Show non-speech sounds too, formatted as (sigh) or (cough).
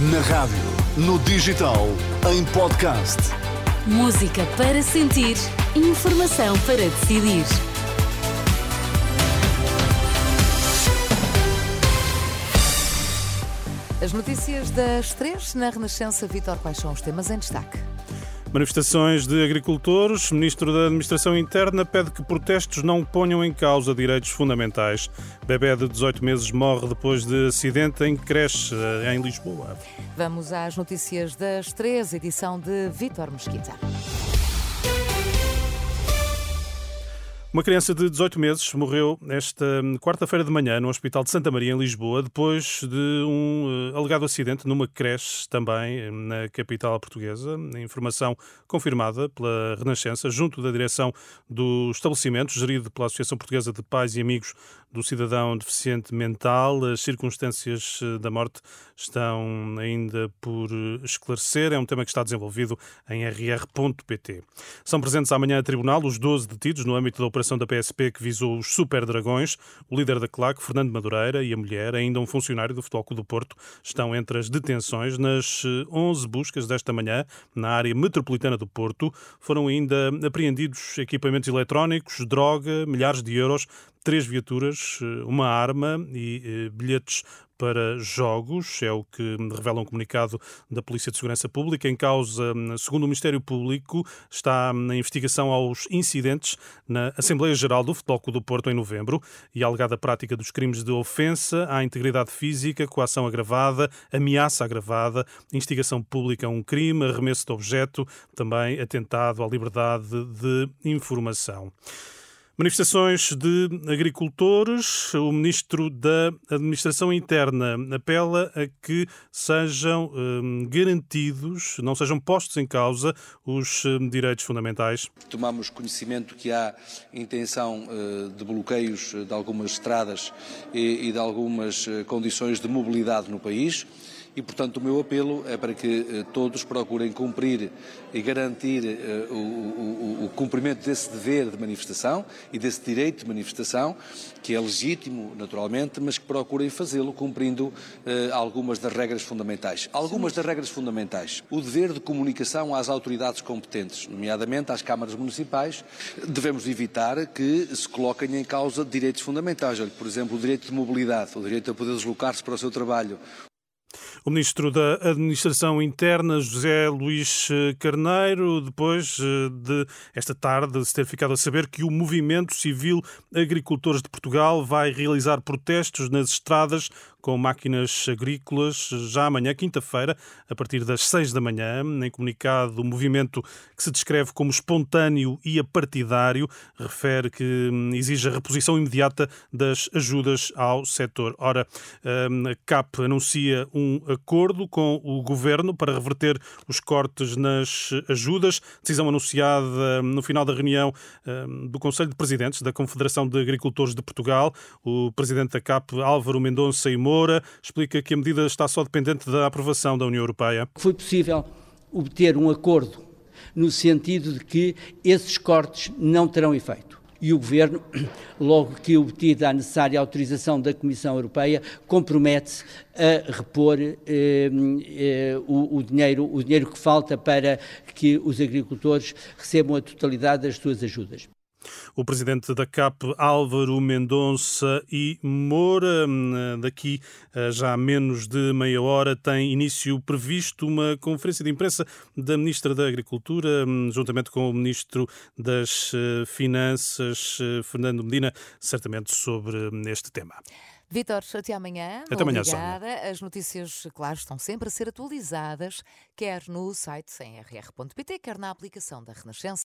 Na rádio, no digital, em podcast. Música para sentir, informação para decidir. As notícias das três na Renascença. Vitor, quais são os temas em destaque? Manifestações de agricultores. Ministro da Administração Interna pede que protestos não ponham em causa direitos fundamentais. Bebé de 18 meses morre depois de acidente em creche em Lisboa. Vamos às notícias das três, edição de Vitor Mesquita. Uma criança de 18 meses morreu esta quarta-feira de manhã no Hospital de Santa Maria, em Lisboa, depois de um uh, alegado acidente numa creche também na capital portuguesa. Informação confirmada pela Renascença, junto da direção do estabelecimento, gerido pela Associação Portuguesa de Pais e Amigos do Cidadão Deficiente Mental. As circunstâncias uh, da morte estão ainda por esclarecer. É um tema que está desenvolvido em rr.pt. São presentes amanhã a tribunal os 12 detidos no âmbito da operação da PSP que visou os Super Dragões. O líder da CLAC, Fernando Madureira, e a mulher, ainda um funcionário do Futebol Clube do Porto, estão entre as detenções. Nas 11 eh, buscas desta manhã, na área metropolitana do Porto, foram ainda apreendidos equipamentos eletrónicos, droga, milhares de euros, três viaturas, eh, uma arma e eh, bilhetes para jogos, é o que revela um comunicado da Polícia de Segurança Pública. Em causa, segundo o Ministério Público, está na investigação aos incidentes na Assembleia Geral do Futebol Clube do Porto em novembro e a alegada prática dos crimes de ofensa à integridade física, coação agravada, ameaça agravada, instigação pública a um crime, arremesso de objeto, também atentado à liberdade de informação. Manifestações de agricultores. O ministro da Administração Interna apela a que sejam hum, garantidos, não sejam postos em causa os hum, direitos fundamentais. Tomamos conhecimento que há intenção uh, de bloqueios de algumas estradas e, de algumas uh, condições de mobilidade no país e, portanto, o meu apelo é para que eh, todos procurem cumprir e garantir eh, o, cumprimento desse dever de manifestação e desse direito de manifestação, que é legítimo, naturalmente, mas que procurem fazê-lo cumprindo eh, algumas das regras fundamentais. Algumas das regras fundamentais. O dever de comunicação às autoridades competentes, nomeadamente às câmaras municipais, devemos evitar que se coloquem em causa direitos fundamentais. Olha, por exemplo, o direito de mobilidade, o direito a poder deslocar-se para o seu trabalho, o ministro da Administração Interna, José Luís eh, Carneiro, depois eh, de esta tarde se ter ficado a saber que o Movimento Civil Agricultores de Portugal vai realizar protestos nas estradas com máquinas agrícolas já amanhã, quinta-feira, a partir das seis da manhã. Em comunicado, o movimento que se descreve como espontâneo e apartidário refere que hum, exige a reposição imediata das ajudas ao setor. Ora, hum, a CAP anuncia um acordo com o governo para reverter os cortes nas ajudas, decisão anunciada hum, no final da reunião do Conselho de Presidentes da Confederação de Agricultores de Portugal. O presidente da CAP, Álvaro Mendonça e Moura, explica que a medida está só dependente da aprovação da União Europeia. Foi possível obter um acordo no sentido de que esses cortes não terão efeito. E o Governo, (clears throat) logo que obtida a necessária autorização da Comissão Europeia, compromete-se a repor eh, eh, o, o, dinheiro, o dinheiro que falta para que os agricultores recebam a totalidade das suas ajudas. O presidente da CAP, Álvaro Mendonça e Moura, hum, daqui já há menos de meia hora, tem início previsto uma conferência de imprensa da Ministra da Agricultura, hum, juntamente com o Ministro das eh, Finanças, eh, Fernando Medina, certamente sobre hum, este tema. Vitor, até amanhã. Até amanhã, Obrigada. Sónia. As notícias, claro, estão sempre a ser atualizadas, quer no site em rr.pt, quer na aplicação da Renascença.